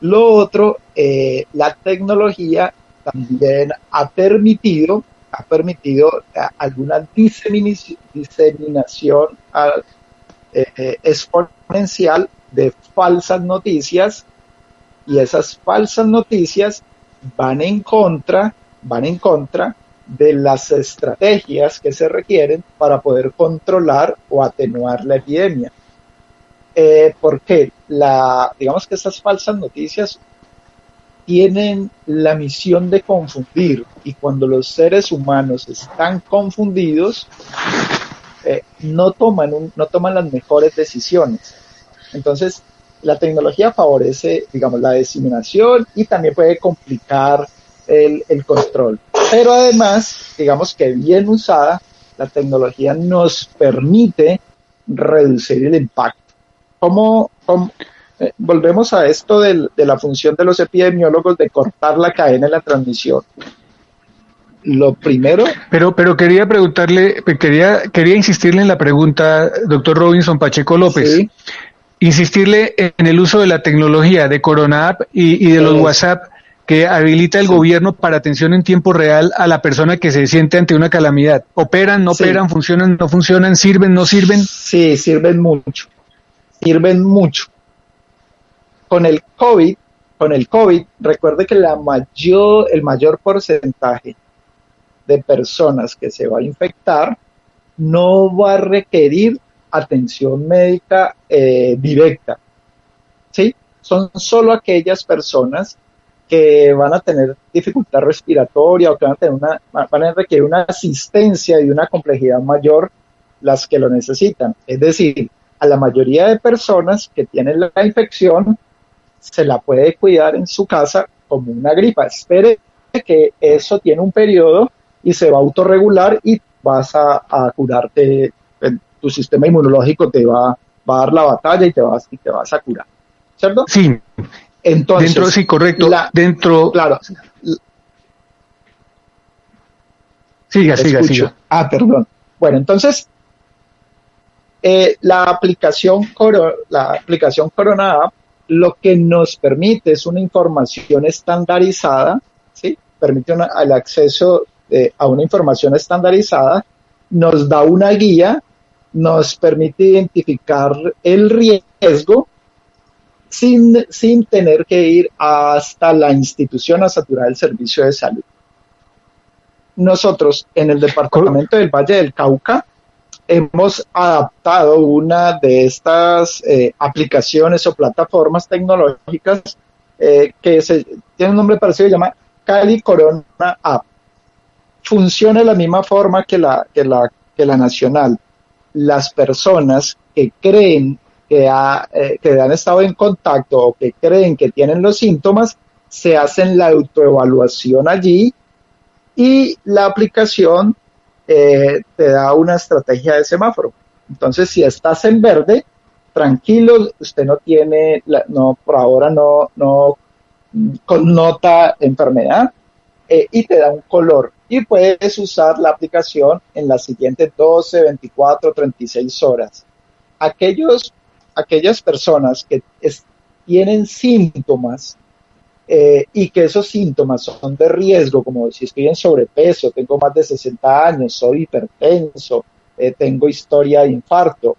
Speaker 3: Lo otro, eh, la tecnología también ha permitido ha permitido eh, alguna diseminación eh, eh, exponencial de falsas noticias y esas falsas noticias van en contra, van en contra de las estrategias que se requieren para poder controlar o atenuar la epidemia. porque la, digamos que esas falsas noticias tienen la misión de confundir y cuando los seres humanos están confundidos, eh, no, toman no toman las mejores decisiones. Entonces, la tecnología favorece, digamos, la diseminación y también puede complicar el, el control. Pero además, digamos que bien usada, la tecnología nos permite reducir el impacto. ¿Cómo, cómo, eh, volvemos a esto de la función de los epidemiólogos de cortar la cadena de la transmisión. Lo primero.
Speaker 2: Pero, pero quería preguntarle, quería, quería insistirle en la pregunta, doctor Robinson Pacheco López. Insistirle en el uso de la tecnología de Corona App y, de los WhatsApp que habilita el gobierno para atención en tiempo real a la persona que se siente ante una calamidad. ¿Operan, no operan, funcionan, no funcionan, sirven, no sirven?
Speaker 3: Sí, sirven mucho. Sirven mucho con el COVID, con el COVID, recuerde que la mayor, el mayor porcentaje de personas que se va a infectar no va a requerir atención médica eh, directa. ¿Sí? Son solo aquellas personas que van a tener dificultad respiratoria o que van a, tener una, van a requerir una asistencia y una complejidad mayor las que lo necesitan. Es decir, a la mayoría de personas que tienen la infección se la puede cuidar en su casa como una gripa. Espere que eso tiene un periodo y se va a autorregular y vas a, curarte, tu sistema inmunológico te va, va, a dar la batalla y te vas, y te vas a curar. ¿Cierto?
Speaker 2: Sí. Entonces, dentro, sí, correcto. dentro.
Speaker 3: Claro.
Speaker 2: Siga, siga, siga.
Speaker 3: Ah, perdón. Bueno, entonces, eh, la aplicación la aplicación Corona App lo que nos permite es una información estandarizada, ¿sí? Permite el acceso eh, a una información estandarizada, nos da una guía, nos permite identificar el riesgo sin, sin tener que ir hasta la institución a saturar el servicio de salud. Nosotros en el departamento del Valle del Cauca hemos adaptado una de estas eh, aplicaciones o plataformas tecnológicas eh, que se, tiene un nombre parecido, se llama Cali Corona App. Funciona de la misma forma que la, que la, que la nacional. Las personas que creen que, eh, que han estado en contacto o que creen que tienen los síntomas, se hacen la autoevaluación allí y la aplicación eh, te da una estrategia de semáforo. Entonces, si estás en verde, tranquilo, usted no tiene, no, por ahora no, no connota enfermedad eh, y te da un color. Y puedes usar la aplicación en las siguientes 12, 24, 36 horas. Aquellos, aquellas personas que tienen síntomas eh, y que esos síntomas son de riesgo, como si estoy en sobrepeso, tengo más de 60 años, soy hipertenso, eh, tengo historia de infarto,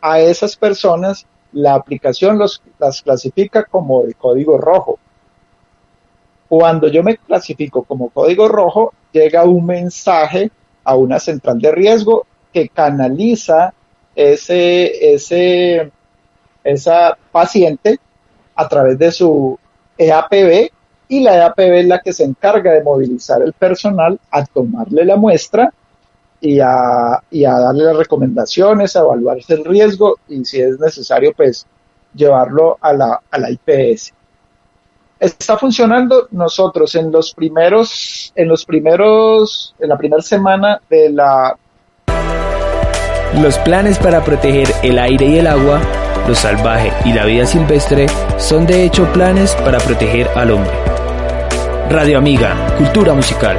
Speaker 3: a esas personas la aplicación los, las clasifica como el código rojo. Cuando yo me clasifico como código rojo, llega un mensaje a una central de riesgo que canaliza ese, ese, esa paciente a través de su EAPB y la EAPB es la que se encarga de movilizar el personal a tomarle la muestra y a, y a darle las recomendaciones, a evaluarse el riesgo y si es necesario pues llevarlo a la, a la IPS. Está funcionando nosotros en los primeros, en los primeros, en la primera semana de la...
Speaker 11: Los planes para proteger el aire y el agua lo salvaje y la vida silvestre son de hecho planes para proteger al hombre. Radio Amiga, Cultura Musical.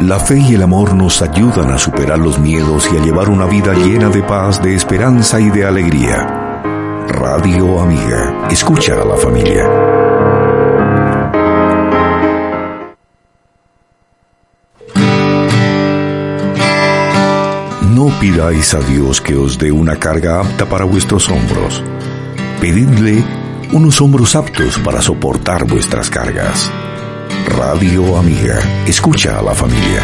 Speaker 12: La fe y el amor nos ayudan a superar los miedos y a llevar una vida llena de paz, de esperanza y de alegría. Radio Amiga, escucha a la familia. Pidáis a Dios que os dé una carga apta para vuestros hombros. Pedidle unos hombros aptos para soportar vuestras cargas. Radio Amiga, escucha a la familia.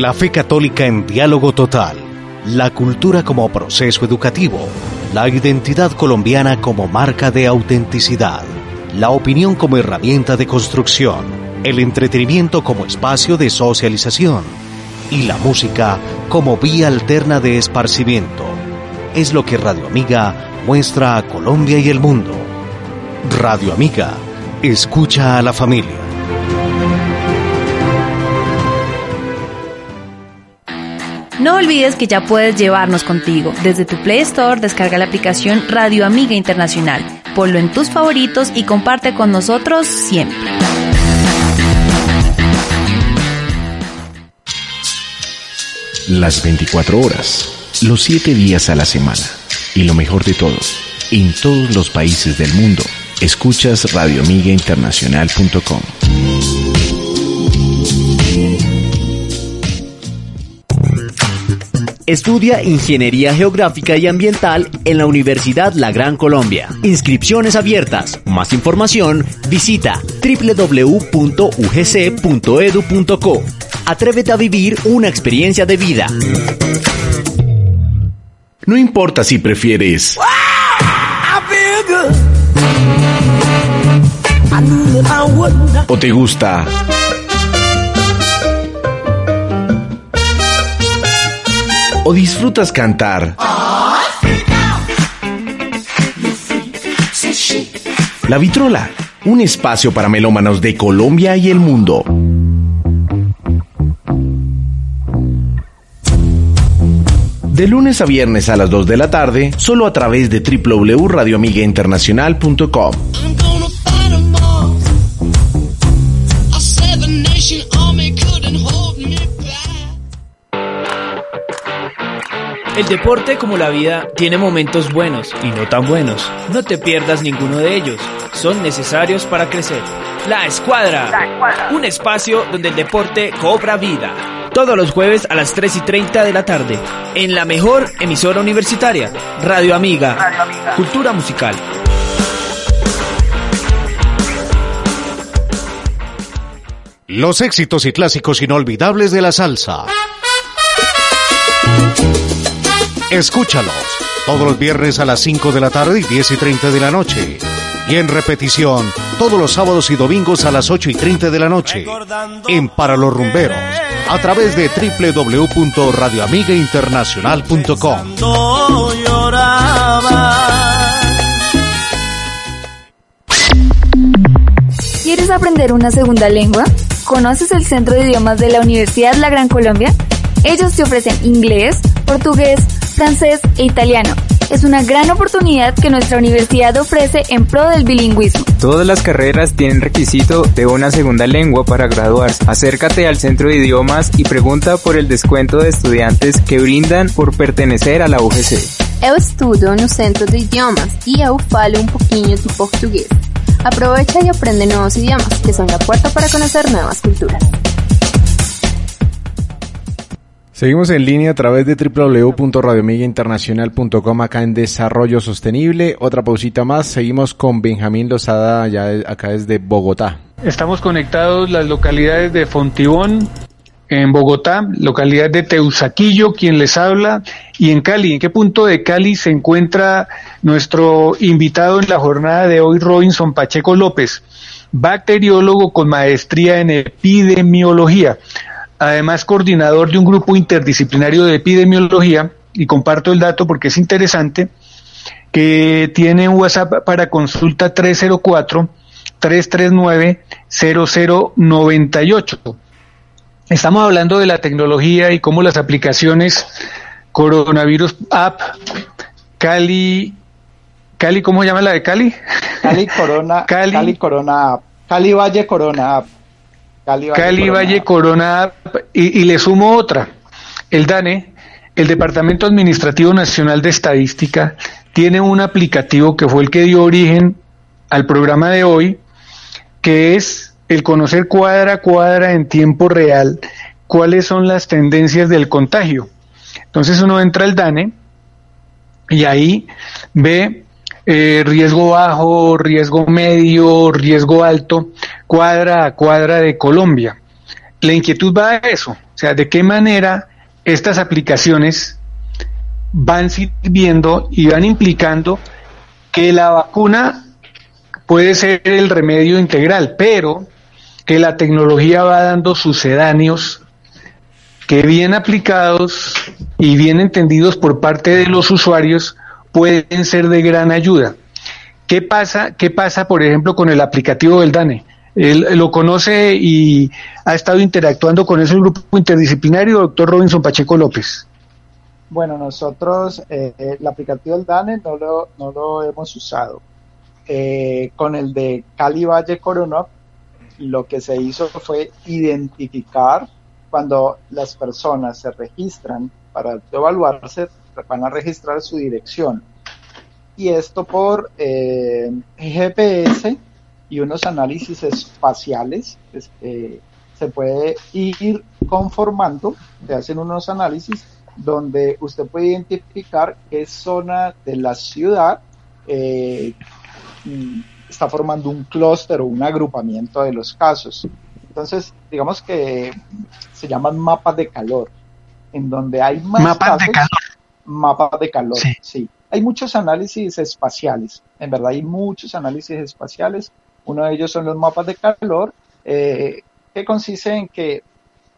Speaker 5: La fe católica en diálogo total, la cultura como proceso educativo la identidad colombiana como marca de autenticidad, la opinión como herramienta de construcción, el entretenimiento como espacio de socialización y la música como vía alterna de esparcimiento. Es lo que Radio Amiga muestra a Colombia y el mundo. Radio Amiga, escucha a la familia.
Speaker 6: No olvides que ya puedes llevarnos contigo. Desde tu Play Store descarga la aplicación Radio Amiga Internacional. Ponlo en tus favoritos y comparte con nosotros siempre.
Speaker 13: Las 24 horas, los 7 días a la semana y lo mejor de todo
Speaker 5: en todos los países del mundo. Escuchas radioamigainternacional.com.
Speaker 13: Estudia Ingeniería Geográfica y Ambiental en la Universidad La Gran Colombia. Inscripciones abiertas. Más información, visita www.ugc.edu.co. Atrévete a vivir una experiencia de vida.
Speaker 5: No importa si prefieres o te gusta o disfrutas cantar. La Vitrola, un espacio para melómanos de Colombia y el mundo. De lunes a viernes a las 2 de la tarde, solo a través de www.radioamigainternacional.com.
Speaker 11: El deporte, como la vida, tiene momentos buenos y no tan buenos. No te pierdas ninguno de ellos. Son necesarios para crecer. La Escuadra. Un espacio donde el deporte cobra vida. Todos los jueves a las 3 y 30 de la tarde. En la mejor emisora universitaria. Radio Amiga. Radio Amiga. Cultura musical.
Speaker 5: Los éxitos y clásicos inolvidables de la salsa. Escúchalos todos los viernes a las 5 de la tarde y 10 y 30 de la noche. Y en repetición todos los sábados y domingos a las 8 y 30 de la noche. En Para los Rumberos. A través de www.radioamigainternacional.com.
Speaker 1: ¿Quieres aprender una segunda lengua? ¿Conoces el Centro de Idiomas de la Universidad La Gran Colombia? Ellos te ofrecen inglés, portugués, francés e italiano. Es una gran oportunidad que nuestra universidad ofrece en pro del bilingüismo.
Speaker 14: Todas las carreras tienen requisito de una segunda lengua para graduarse. Acércate al centro de idiomas y pregunta por el descuento de estudiantes que brindan por pertenecer a la UGC.
Speaker 15: Eu estudo no Centro de Idiomas e eu falo um pouquinho de português. Aprovecha y aprende nuevos idiomas, que son la puerta para conocer nuevas culturas.
Speaker 4: Seguimos en línea a través de www.radioamigainternacional.com acá en Desarrollo Sostenible. Otra pausita más. Seguimos con Benjamín Lozada ya acá desde Bogotá.
Speaker 2: Estamos conectados las localidades de Fontibón, en Bogotá, localidad de Teusaquillo, quien les habla, y en Cali. ¿En qué punto de Cali se encuentra nuestro invitado en la jornada de hoy, Robinson Pacheco López, bacteriólogo con maestría en epidemiología? Además coordinador de un grupo interdisciplinario de epidemiología, y comparto el dato porque es interesante, que tiene un WhatsApp para consulta 304-339-0098. Estamos hablando de la tecnología y cómo las aplicaciones Coronavirus App, Cali, Cali, ¿cómo se llama la de Cali?
Speaker 3: Cali Corona, [LAUGHS] Cali, Cali Corona App, Cali Valle Corona App.
Speaker 2: Cali Valle, Corona, y, le sumo otra. El DANE, el Departamento Administrativo Nacional de Estadística, tiene un aplicativo que fue el que dio origen al programa de hoy, que es el conocer cuadra a cuadra en tiempo real cuáles son las tendencias del contagio. Entonces uno entra al DANE y ahí ve eh, riesgo bajo, riesgo medio, riesgo alto, cuadra a cuadra de Colombia. La inquietud va a eso, o sea, de qué manera estas aplicaciones van sirviendo y van implicando que la vacuna puede ser el remedio integral, pero que la tecnología va dando sucedáneos que bien aplicados y bien entendidos por parte de los usuarios pueden ser de gran ayuda. ¿Qué pasa, qué pasa por ejemplo, con el aplicativo del DANE? Él lo conoce y ha estado interactuando con ese grupo interdisciplinario, doctor Robinson Pacheco López.
Speaker 3: Bueno, nosotros eh, el aplicativo del DANE no lo, no lo hemos usado. Eh, con el de Cali Valle Corona, lo que se hizo fue identificar cuando las personas se registran para evaluarse van a registrar su dirección. y esto por eh, GPS y unos análisis espaciales. Eh, se puede ir conformando, se hacen unos análisis donde usted puede identificar qué zona de la ciudad eh, está formando un clúster o un agrupamiento de los casos. Entonces, digamos que se llaman mapas de calor, en donde hay más
Speaker 2: mapas de calor.
Speaker 3: Mapas de calor, sí. Hay muchos análisis espaciales, en verdad hay muchos análisis espaciales. Uno de ellos son los mapas de calor, eh, que consiste en que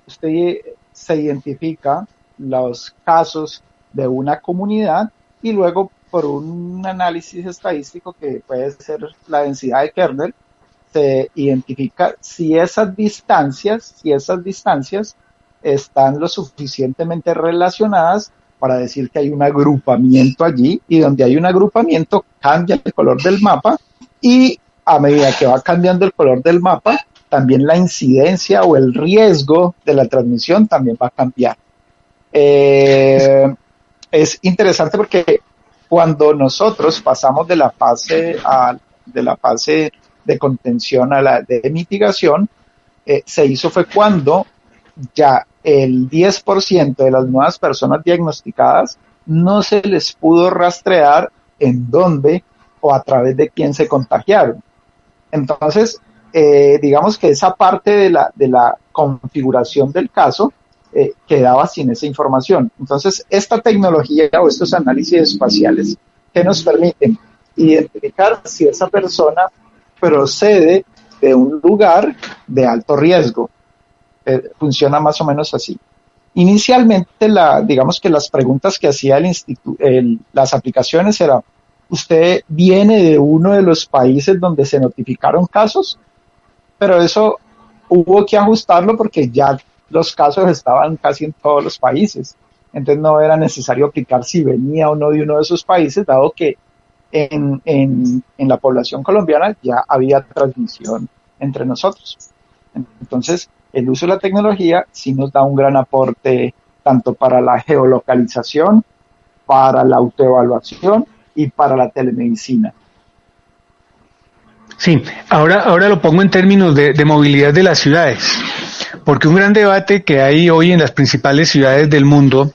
Speaker 3: usted se identifica los casos de una comunidad y luego por un análisis estadístico que puede ser la densidad de kernel, se identifica si esas distancias, si esas distancias están lo suficientemente relacionadas para decir que hay un agrupamiento allí y donde hay un agrupamiento cambia el color del mapa y a medida que va cambiando el color del mapa, también la incidencia o el riesgo de la transmisión también va a cambiar. Eh, es interesante porque cuando nosotros pasamos de la fase de la fase de contención a la de mitigación, eh, se hizo fue cuando ya el 10% de las nuevas personas diagnosticadas no se les pudo rastrear en dónde o a través de quién se contagiaron. Entonces, eh, digamos que esa parte de la, de la configuración del caso eh, quedaba sin esa información. Entonces, esta tecnología o estos análisis espaciales que nos permiten identificar si esa persona procede de un lugar de alto riesgo. Eh, funciona más o menos así. Inicialmente, la, digamos que las preguntas que hacía el instituto, las aplicaciones eran, ¿usted viene de uno de los países donde se notificaron casos? Pero eso hubo que ajustarlo porque ya los casos estaban casi en todos los países. Entonces no era necesario aplicar si venía o no de uno de esos países, dado que en, en, en la población colombiana ya había transmisión entre nosotros. Entonces, el uso de la tecnología sí nos da un gran aporte tanto para la geolocalización, para la autoevaluación y para la telemedicina.
Speaker 2: Sí, ahora, ahora lo pongo en términos de, de movilidad de las ciudades. Porque un gran debate que hay hoy en las principales ciudades del mundo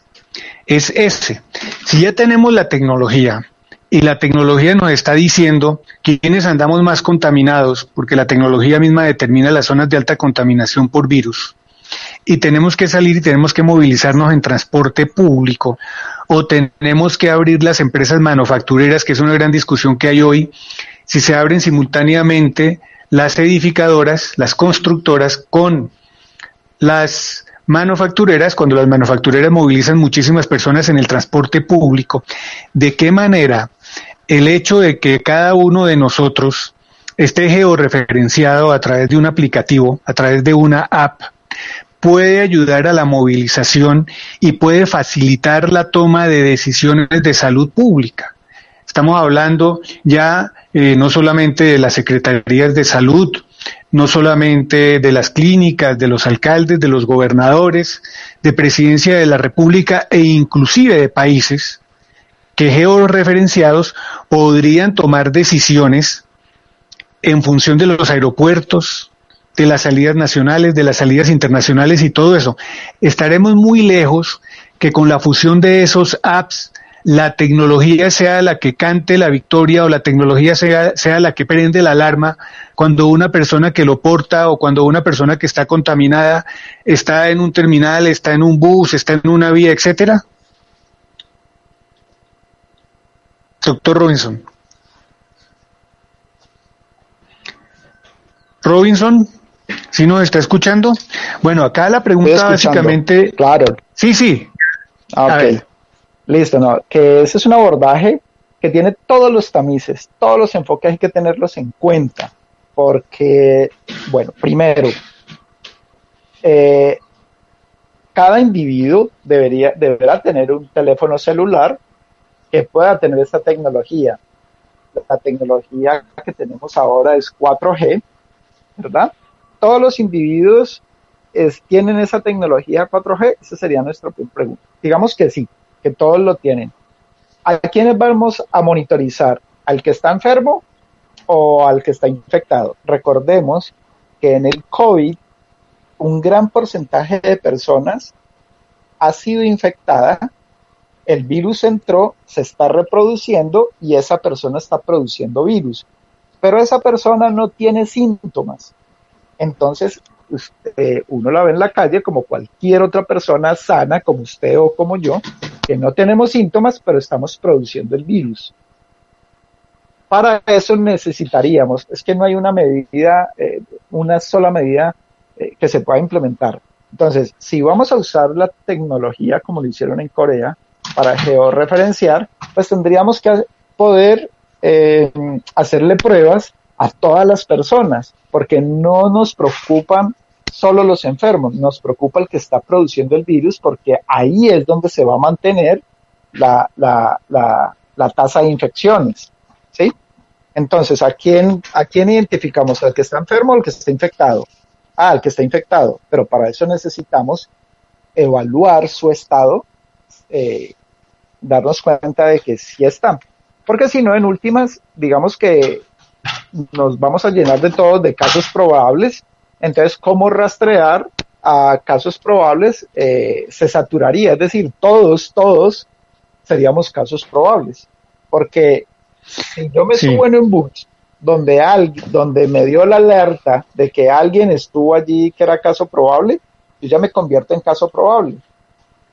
Speaker 2: es ese. Si ya tenemos la tecnología y la tecnología nos está diciendo quiénes andamos más contaminados, porque la tecnología misma determina las zonas de alta contaminación por virus, y tenemos que salir y tenemos que movilizarnos en transporte público, o tenemos que abrir las empresas manufactureras, que es una gran discusión que hay hoy, si se abren simultáneamente las edificadoras, las constructoras con las manufactureras, cuando las manufactureras movilizan muchísimas personas en el transporte público, de qué manera el hecho de que cada uno de nosotros esté georreferenciado a través de un aplicativo, a través de una app, puede ayudar a la movilización y puede facilitar la toma de decisiones de salud pública. Estamos hablando ya eh, no solamente de las secretarías de salud, no solamente de las clínicas, de los alcaldes, de los gobernadores, de presidencia de la República e inclusive de países que georreferenciados podrían tomar decisiones en función de los aeropuertos, de las salidas nacionales, de las salidas internacionales y todo eso. Estaremos muy lejos que con la fusión de esos apps la tecnología sea la que cante la victoria o la tecnología sea, sea la que prende la alarma cuando una persona que lo porta o cuando una persona que está contaminada está en un terminal, está en un bus, está en una vía, etcétera? Doctor Robinson. Robinson, ¿sí nos está escuchando? Bueno, acá la pregunta básicamente...
Speaker 3: Claro.
Speaker 2: Sí, sí.
Speaker 3: Ah, ok. Listo, no, que ese es un abordaje que tiene todos los tamices, todos los enfoques hay que tenerlos en cuenta, porque, bueno, primero, eh, cada individuo debería, deberá tener un teléfono celular que pueda tener esta tecnología. La tecnología que tenemos ahora es 4G, ¿verdad? Todos los individuos tienen esa tecnología 4G, esa sería nuestra pregunta. Digamos que sí, que todos lo tienen. ¿A quiénes vamos a monitorizar? ¿Al que está enfermo o al que está infectado? Recordemos que en el COVID un gran porcentaje de personas ha sido infectada, el virus entró, se está reproduciendo y esa persona está produciendo virus, pero esa persona no tiene síntomas. Entonces, uno la ve en la calle como cualquier otra persona sana, como usted o como yo, que no tenemos síntomas, pero estamos produciendo el virus. Para eso necesitaríamos, es que no hay una medida, eh, una sola medida eh, que se pueda implementar. Entonces, si vamos a usar la tecnología como lo hicieron en Corea para georreferenciar, pues tendríamos que poder eh, hacerle pruebas a todas las personas, porque no nos preocupan solo los enfermos, nos preocupa el que está produciendo el virus, porque ahí es donde se va a mantener la, la, la, tasa de infecciones. ¿sí? Entonces, ¿a quién, ¿a quién identificamos? ¿Al que está enfermo o al que está infectado? Ah, al que está infectado, pero para eso necesitamos evaluar su estado, eh, darnos cuenta de que sí está. Porque si no, en últimas, digamos que nos vamos a llenar de todos de casos probables. Entonces, ¿cómo rastrear a casos probables? Eh, se saturaría, es decir, todos, todos seríamos casos probables. Porque si yo me subo en un bus donde, donde me dio la alerta de que alguien estuvo allí que era caso probable, yo ya me convierto en caso probable.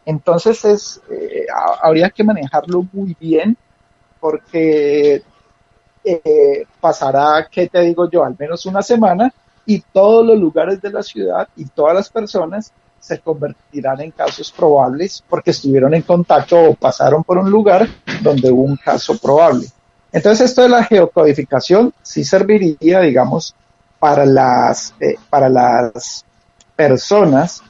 Speaker 3: Entonces es, eh, habría que manejarlo muy bien porque eh, pasará, ¿qué te digo yo? Al menos una semana y todos los lugares de la ciudad y todas las personas se convertirán en casos probables porque estuvieron en contacto o pasaron por un lugar donde hubo un caso probable. Entonces esto de la geocodificación sí serviría, digamos, para las, eh, para las personas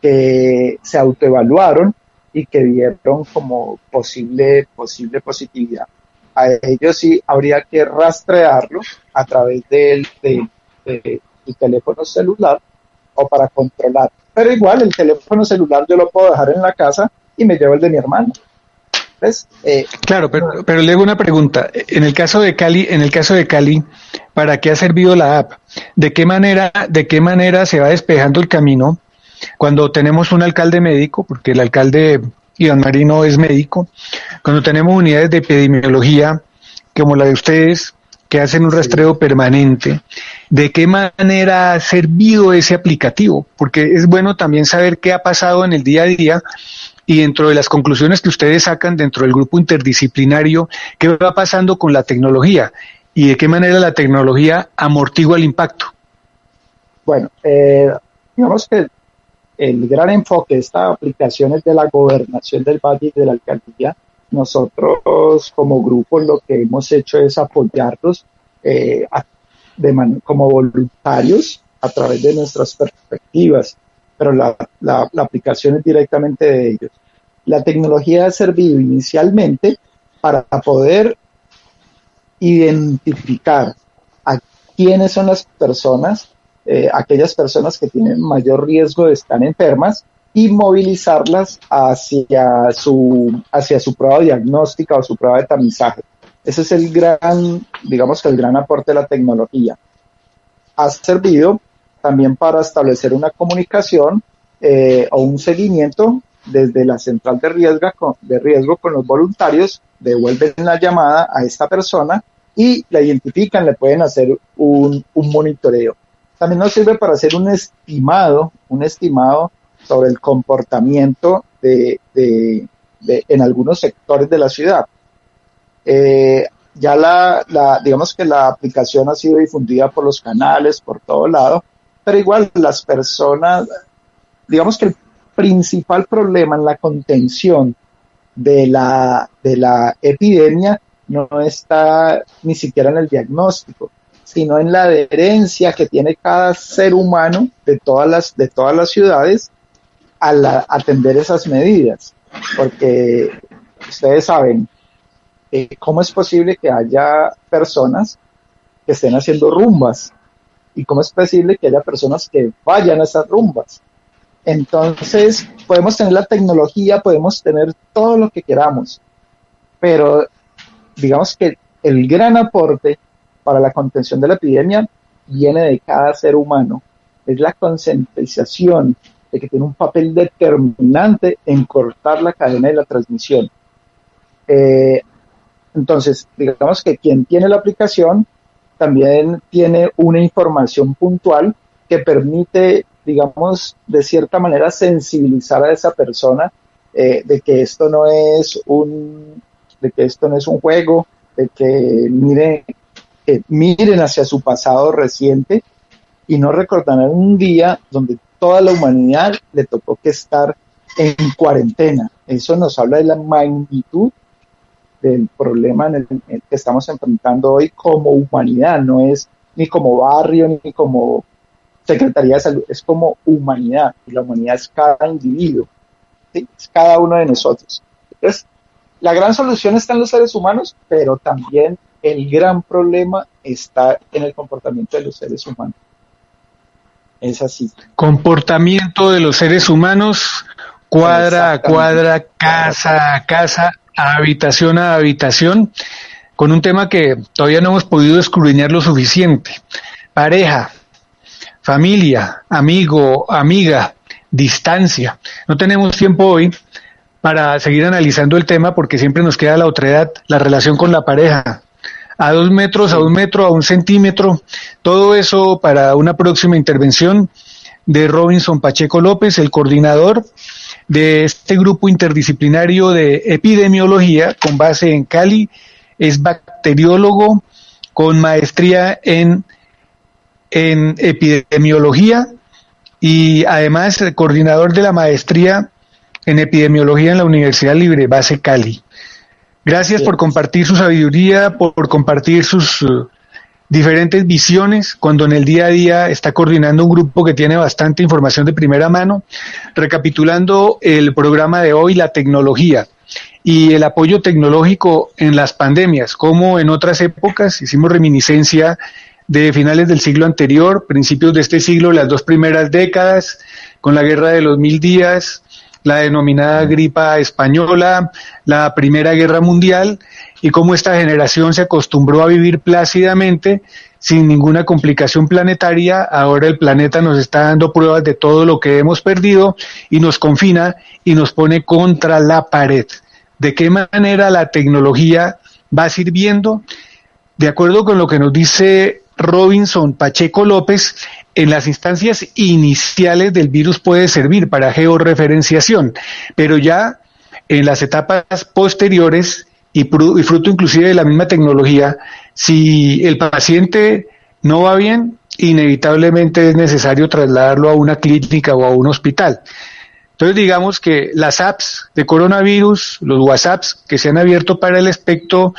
Speaker 3: que se autoevaluaron y que vieron como posible, posible positividad. A ellos sí habría que rastrearlo a través del, del teléfono celular o para controlar. Pero igual el teléfono celular yo lo puedo dejar en la casa y me llevo el de mi hermano.
Speaker 2: Eh, claro, pero, pero le hago una pregunta. En el caso de Cali, en el caso de Cali, ¿para qué ha servido la app? ¿De qué manera, de qué manera se va despejando el camino cuando tenemos un alcalde médico, porque el alcalde Iván Marino es médico, cuando tenemos unidades de epidemiología como la de ustedes, que hacen un rastreo permanente, ¿de qué manera ha servido ese aplicativo? Porque es bueno también saber qué ha pasado en el día a día y dentro de las conclusiones que ustedes sacan dentro del grupo interdisciplinario, ¿qué va pasando con la tecnología y de qué manera la tecnología amortigua el impacto?
Speaker 3: Bueno, eh, digamos que el gran enfoque de esta aplicación es de la gobernación del valle y de la alcaldía. Nosotros como grupo lo que hemos hecho es apoyarlos eh, como voluntarios a través de nuestras perspectivas, pero la, la, aplicación es directamente de ellos. La tecnología ha servido inicialmente para poder identificar a quiénes son las personas, eh, aquellas personas que tienen mayor riesgo de estar enfermas y movilizarlas hacia su, hacia su prueba diagnóstica o su prueba de tamizaje. Ese es el gran, digamos que el gran aporte de la tecnología. Ha servido también para establecer una comunicación eh, o un seguimiento desde la central de riesgo, con, de riesgo con los voluntarios, devuelven la llamada a esta persona y la identifican, le pueden hacer un, un monitoreo. También nos sirve para hacer un estimado, un estimado sobre el comportamiento de, de, en algunos sectores de la ciudad. Eh, ya la, la, digamos que la aplicación ha sido difundida por los canales, por todo lado, pero igual las personas, digamos que el principal problema en la contención de la, de la epidemia no está ni siquiera en el diagnóstico, sino en la adherencia que tiene cada ser humano de todas las, de todas las ciudades al atender esas medidas. Porque ustedes saben, eh, ¿cómo es posible que haya personas que estén haciendo rumbas? ¿Y cómo es posible que haya personas que vayan a esas rumbas? Entonces, podemos tener la tecnología, podemos tener todo lo que queramos, pero digamos que el gran aporte para la contención de la epidemia viene de cada ser humano. Es la concientización de que tiene un papel determinante en cortar la cadena de la transmisión. Eh, entonces, digamos que quien tiene la aplicación también tiene una información puntual que permite, digamos, de cierta manera sensibilizar a esa persona eh, de que esto no es un, de que esto no es un juego, de que miren, hacia su pasado reciente y no recordarán un día donde toda la humanidad le tocó que estar en cuarentena. Eso nos habla de la magnitud del problema que estamos enfrentando hoy como humanidad, no es ni como barrio ni como Secretaría de Salud, es como humanidad y la humanidad es cada individuo, es cada uno de nosotros. Entonces, la gran solución está en los seres humanos, pero también el gran problema está en el comportamiento de los seres humanos. Es así.
Speaker 2: Comportamiento de los seres humanos, cuadra a cuadra, casa a casa, habitación a habitación, con un tema que todavía no hemos podido escudriñar lo suficiente. Pareja, familia, amigo, amiga, distancia. No tenemos tiempo hoy para seguir analizando el tema porque siempre nos queda la otra edad, la relación con la pareja. A dos metros, a un metro, a un centímetro, todo eso para una próxima intervención de Robinson Pacheco López, el coordinador de este grupo interdisciplinario de epidemiología con base en Cali, es bacteriólogo con maestría en, en epidemiología y además el coordinador de la maestría en epidemiología en la Universidad Libre Base Cali. Gracias por compartir su sabiduría, por compartir sus uh, diferentes visiones, cuando en el día a día está coordinando un grupo que tiene bastante información de primera mano. Recapitulando el programa de hoy, la tecnología y el apoyo tecnológico en las pandemias, como en otras épocas hicimos reminiscencia de finales del siglo anterior, principios de este siglo, las dos primeras décadas, con la guerra de los mil días, la denominada gripa española, la Primera Guerra Mundial, y cómo esta generación se acostumbró a vivir plácidamente sin ninguna complicación planetaria. Ahora el planeta nos está dando pruebas de todo lo que hemos perdido y nos confina y nos pone contra la pared. ¿De qué manera la tecnología va sirviendo? De acuerdo con lo que nos dice Robinson Pacheco López, en las instancias iniciales del virus puede servir para georreferenciación, pero ya en las etapas posteriores y, fruto inclusive de la misma tecnología, si el paciente no va bien, inevitablemente es necesario trasladarlo a una clínica o a un hospital. Entonces digamos que las apps de coronavirus, los WhatsApps que se han abierto para el espectro,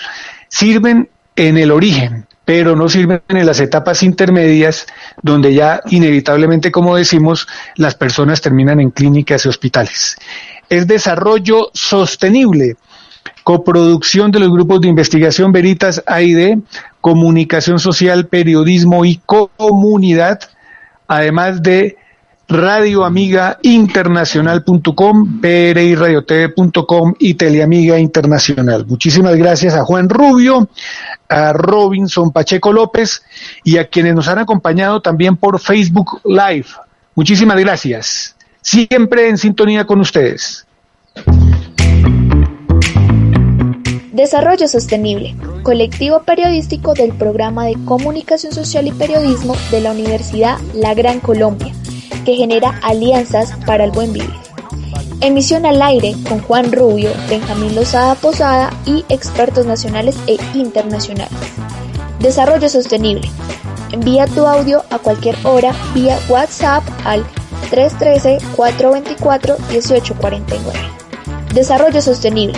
Speaker 2: sirven en el origen, pero no sirven en las etapas intermedias donde ya inevitablemente, como decimos, las personas terminan en clínicas y hospitales. Es desarrollo sostenible, coproducción de los grupos de investigación Veritas AID, comunicación social, periodismo y comunidad, además de Radio Amiga Internacional.com, y Teleamiga Internacional. Muchísimas gracias a Juan Rubio, a Robinson Pacheco López y a quienes nos han acompañado también por Facebook Live. Muchísimas gracias. Siempre en sintonía con ustedes.
Speaker 1: Desarrollo Sostenible, colectivo periodístico del programa de Comunicación Social y Periodismo de la Universidad La Gran Colombia que genera alianzas para el buen vivir. Emisión al aire con Juan Rubio, Benjamín Lozada Posada y expertos nacionales e internacionales. Desarrollo sostenible. Envía tu audio a cualquier hora vía WhatsApp al 313-424-1849. Desarrollo sostenible.